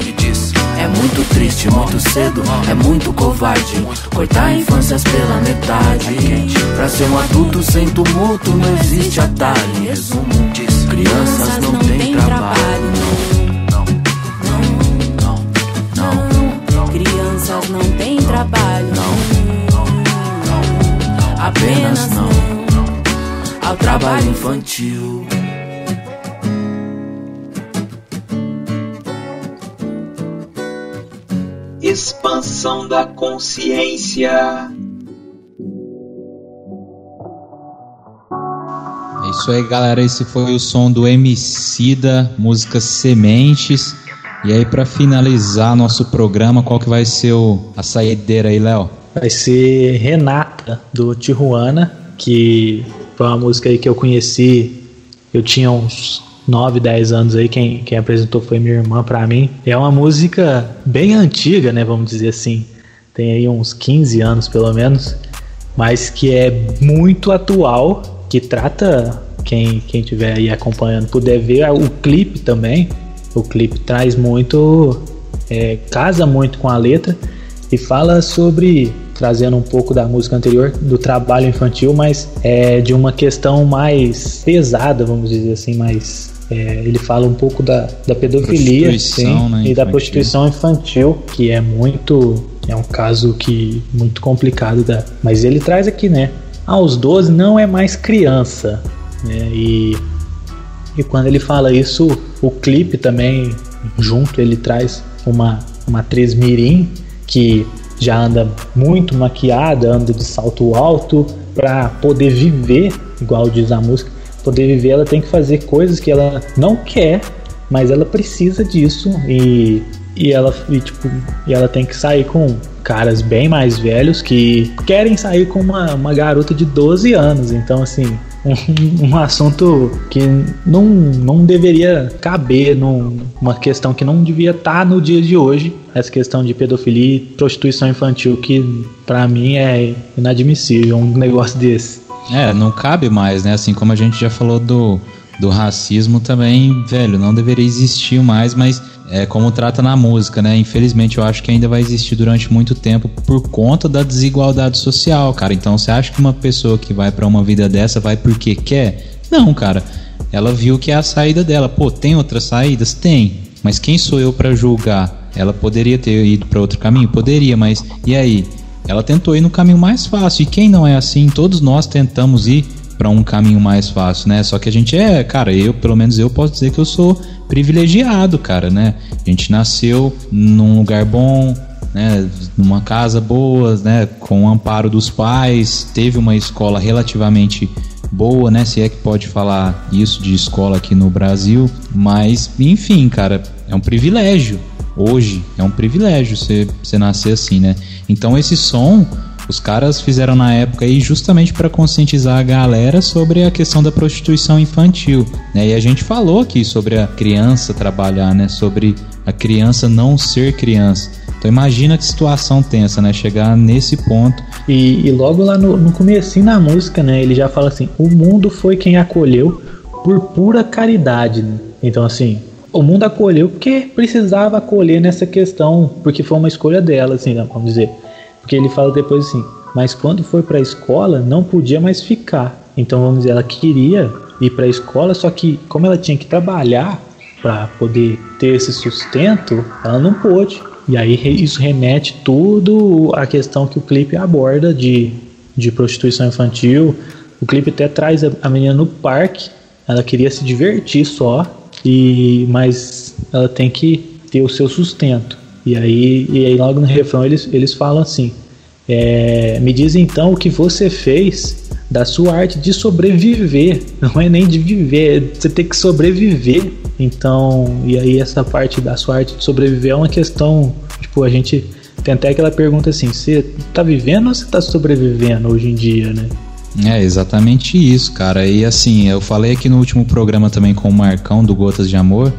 E diz: É muito triste, muito cedo, é muito covarde. Cortar infâncias pela metade. Pra ser um adulto sem tumulto, não existe atalho. Resumo, diz: Crianças não têm trabalho. Crianças não têm trabalho. Apenas não ao trabalho infantil. Expansão da consciência. É isso aí, galera. Esse foi o som do MC da música Sementes. E aí, para finalizar nosso programa, qual que vai ser o, a saideira aí, Léo? Vai ser Do Tijuana, que foi uma música aí que eu conheci, eu tinha uns 9, 10 anos aí, quem, quem apresentou foi minha irmã para mim. É uma música bem antiga, né, vamos dizer assim. Tem aí uns 15 anos pelo menos, mas que é muito atual, que trata quem quem tiver aí acompanhando puder ver o clipe também. O clipe traz muito é, casa muito com a letra e fala sobre trazendo um pouco da música anterior do trabalho infantil, mas é de uma questão mais pesada, vamos dizer assim, mais é, ele fala um pouco da, da pedofilia sim, né, e da prostituição infantil, que é muito é um caso que muito complicado da, mas ele traz aqui, né? Aos 12 não é mais criança, né? E e quando ele fala isso, o clipe também junto ele traz uma uma atriz mirim que já anda muito maquiada, anda de salto alto para poder viver, igual diz a música, poder viver ela tem que fazer coisas que ela não quer, mas ela precisa disso e, e ela e, tipo, e ela tem que sair com caras bem mais velhos que querem sair com uma, uma garota de 12 anos. Então assim, um, um assunto que não, não deveria caber numa questão que não devia estar tá no dia de hoje, essa questão de pedofilia e prostituição infantil, que para mim é inadmissível um negócio desse. É, não cabe mais, né? Assim como a gente já falou do, do racismo também, velho, não deveria existir mais, mas é como trata na música, né? Infelizmente eu acho que ainda vai existir durante muito tempo por conta da desigualdade social, cara. Então você acha que uma pessoa que vai para uma vida dessa vai porque quer? Não, cara. Ela viu que é a saída dela. Pô, tem outras saídas? Tem. Mas quem sou eu para julgar? Ela poderia ter ido para outro caminho? Poderia, mas e aí? Ela tentou ir no caminho mais fácil. E quem não é assim? Todos nós tentamos ir para um caminho mais fácil, né? Só que a gente é, cara, eu, pelo menos eu posso dizer que eu sou privilegiado, cara, né? A gente nasceu num lugar bom, né, numa casa boa, né, com o amparo dos pais, teve uma escola relativamente boa, né, se é que pode falar isso de escola aqui no Brasil, mas enfim, cara, é um privilégio. Hoje é um privilégio você, você nascer assim, né? Então esse som os caras fizeram na época aí justamente para conscientizar a galera sobre a questão da prostituição infantil. Né? E a gente falou aqui sobre a criança trabalhar, né? Sobre a criança não ser criança. Então imagina que situação tensa, né? Chegar nesse ponto. E, e logo lá no, no começo da música, né? Ele já fala assim: o mundo foi quem acolheu por pura caridade. Então assim, o mundo acolheu porque precisava acolher nessa questão, porque foi uma escolha dela, assim, vamos dizer. Porque ele fala depois assim, mas quando foi para a escola não podia mais ficar. Então vamos dizer, ela queria ir para a escola, só que como ela tinha que trabalhar para poder ter esse sustento, ela não pôde. E aí isso remete tudo à questão que o clipe aborda de, de prostituição infantil. O clipe até traz a menina no parque, ela queria se divertir só, e mas ela tem que ter o seu sustento. E aí, e aí logo no refrão eles, eles falam assim: é, Me diz então o que você fez da sua arte de sobreviver, não é nem de viver, é você tem que sobreviver. Então, e aí essa parte da sua arte de sobreviver é uma questão, tipo, a gente tem até aquela pergunta assim, você tá vivendo ou você tá sobrevivendo hoje em dia, né? É exatamente isso, cara. E assim, eu falei aqui no último programa também com o Marcão do Gotas de Amor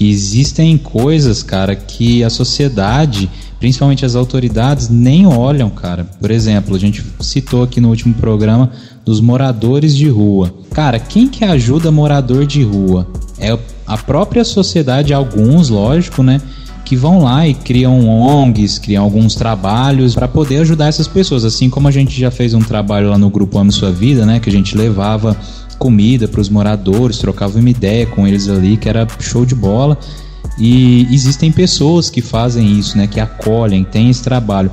que existem coisas, cara, que a sociedade, principalmente as autoridades, nem olham, cara. Por exemplo, a gente citou aqui no último programa dos moradores de rua. Cara, quem que ajuda morador de rua? É a própria sociedade, alguns, lógico, né? que vão lá e criam ONGs, criam alguns trabalhos para poder ajudar essas pessoas. Assim como a gente já fez um trabalho lá no grupo Ame Sua Vida, né? Que a gente levava comida para os moradores, trocava uma ideia com eles ali, que era show de bola. E existem pessoas que fazem isso, né? Que acolhem, tem esse trabalho.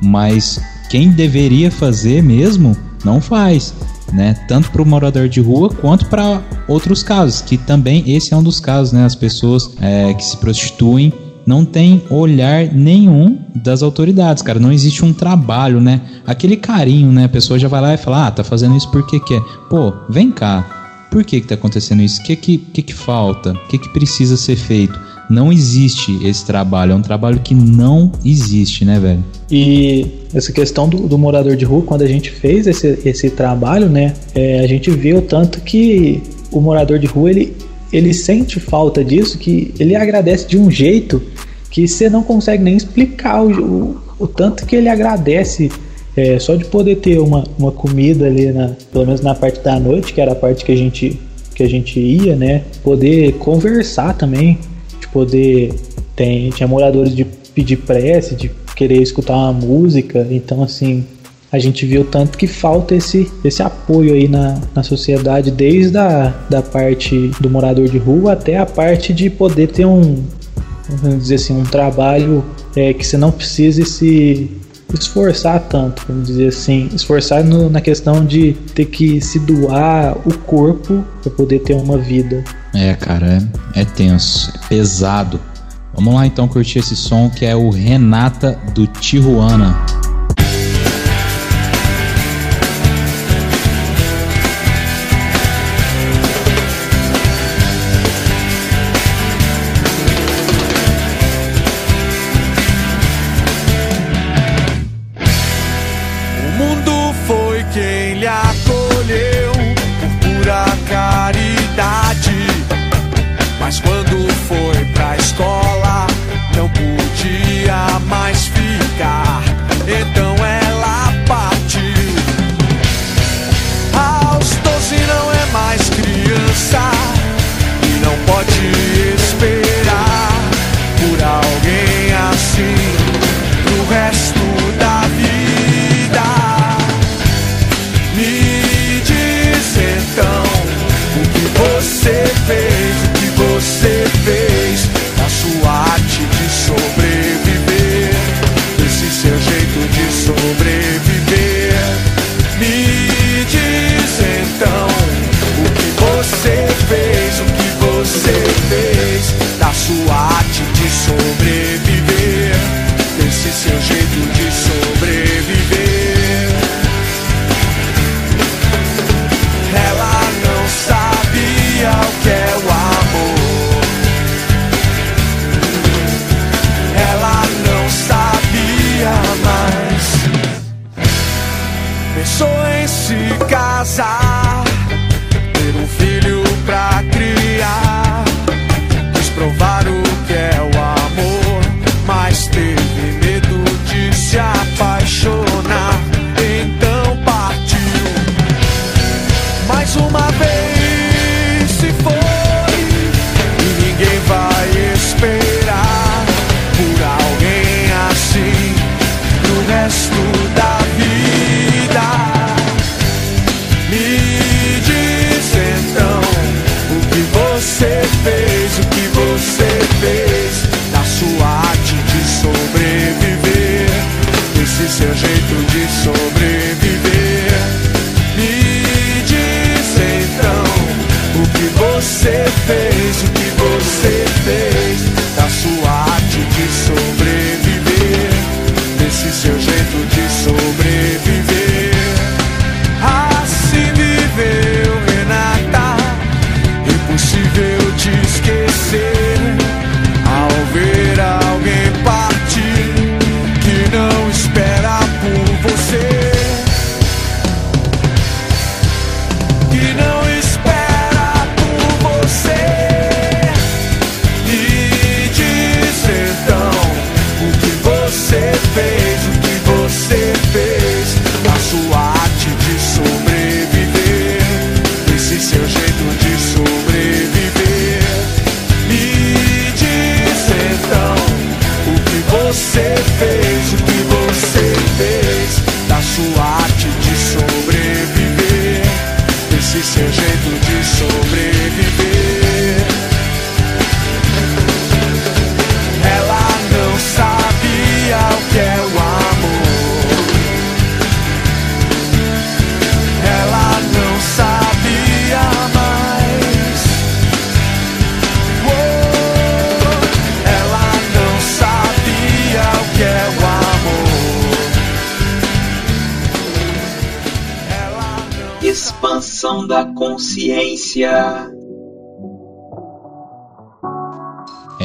Mas quem deveria fazer mesmo, não faz. Né? Tanto para o morador de rua quanto para outros casos, que também esse é um dos casos, né? As pessoas é, que se prostituem não tem olhar nenhum das autoridades, cara. Não existe um trabalho, né? Aquele carinho, né? A pessoa já vai lá e fala, ah, tá fazendo isso porque quer. Pô, vem cá. Por que que tá acontecendo isso? O que que, que que falta? O que que precisa ser feito? Não existe esse trabalho. É um trabalho que não existe, né, velho? E essa questão do, do morador de rua, quando a gente fez esse, esse trabalho, né? É, a gente viu tanto que o morador de rua, ele ele sente falta disso, que ele agradece de um jeito que você não consegue nem explicar o, o, o tanto que ele agradece é, só de poder ter uma, uma comida ali, na, pelo menos na parte da noite, que era a parte que a gente, que a gente ia, né? Poder conversar também, de poder. Tem, tinha moradores de pedir prece, de querer escutar uma música, então assim a gente viu tanto que falta esse, esse apoio aí na, na sociedade, desde a da parte do morador de rua até a parte de poder ter um, vamos dizer assim, um trabalho é, que você não precise se esforçar tanto, vamos dizer assim, esforçar no, na questão de ter que se doar o corpo para poder ter uma vida. É, cara, é, é tenso, é pesado. Vamos lá então curtir esse som que é o Renata do Tijuana. say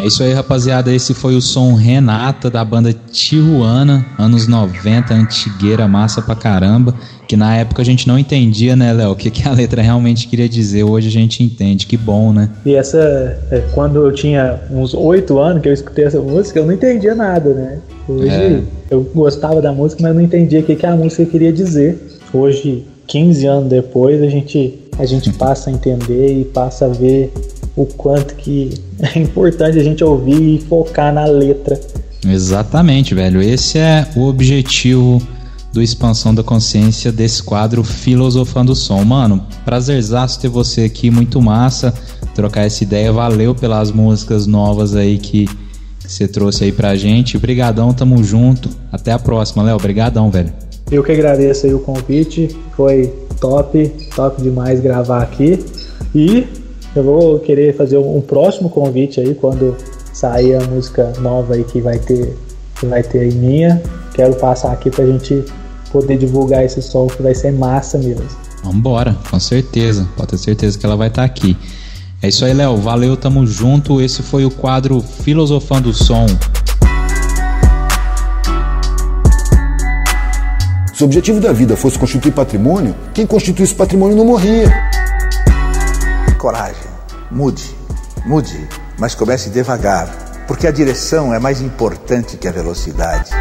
isso aí, rapaziada. Esse foi o som Renata da banda Tijuana, anos 90, antigueira, massa pra caramba. Que na época a gente não entendia, né, Léo, o que, que a letra realmente queria dizer. Hoje a gente entende, que bom, né? E essa, é, quando eu tinha uns oito anos que eu escutei essa música, eu não entendia nada, né? Hoje é. eu gostava da música, mas não entendia o que, que a música queria dizer. Hoje, 15 anos depois, a gente, a gente passa a entender e passa a ver o quanto que é importante a gente ouvir e focar na letra. Exatamente, velho. Esse é o objetivo do Expansão da Consciência desse quadro Filosofando o Som. Mano, prazerzaço ter você aqui, muito massa trocar essa ideia. Valeu pelas músicas novas aí que você trouxe aí pra gente. Obrigadão, tamo junto. Até a próxima, Léo. Obrigadão, velho. Eu que agradeço aí o convite. Foi top, top demais gravar aqui. E eu vou querer fazer um próximo convite aí quando sair a música nova aí que vai ter, que vai ter aí minha. Quero passar aqui pra gente poder divulgar esse som que vai ser massa mesmo. Vambora, com certeza. Pode ter certeza que ela vai estar tá aqui. É isso aí, Léo. Valeu, tamo junto. Esse foi o quadro Filosofando o Som. Se o objetivo da vida fosse constituir patrimônio, quem constituísse patrimônio não morria. Coragem. Mude, mude, mas comece devagar, porque a direção é mais importante que a velocidade.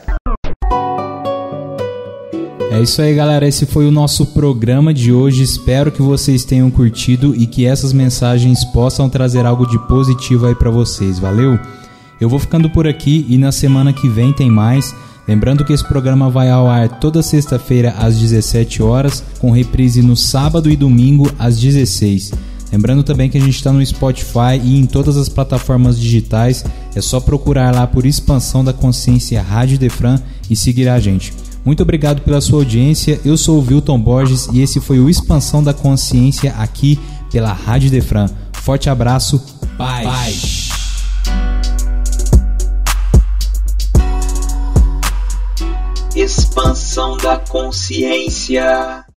É isso aí, galera. Esse foi o nosso programa de hoje. Espero que vocês tenham curtido e que essas mensagens possam trazer algo de positivo aí para vocês. Valeu? Eu vou ficando por aqui e na semana que vem tem mais. Lembrando que esse programa vai ao ar toda sexta-feira às 17 horas, com reprise no sábado e domingo às 16. Lembrando também que a gente está no Spotify e em todas as plataformas digitais. É só procurar lá por Expansão da Consciência Rádio Defran e seguir a gente. Muito obrigado pela sua audiência. Eu sou o Wilton Borges e esse foi o Expansão da Consciência aqui pela Rádio Defran. Forte abraço. Paz. Expansão da consciência.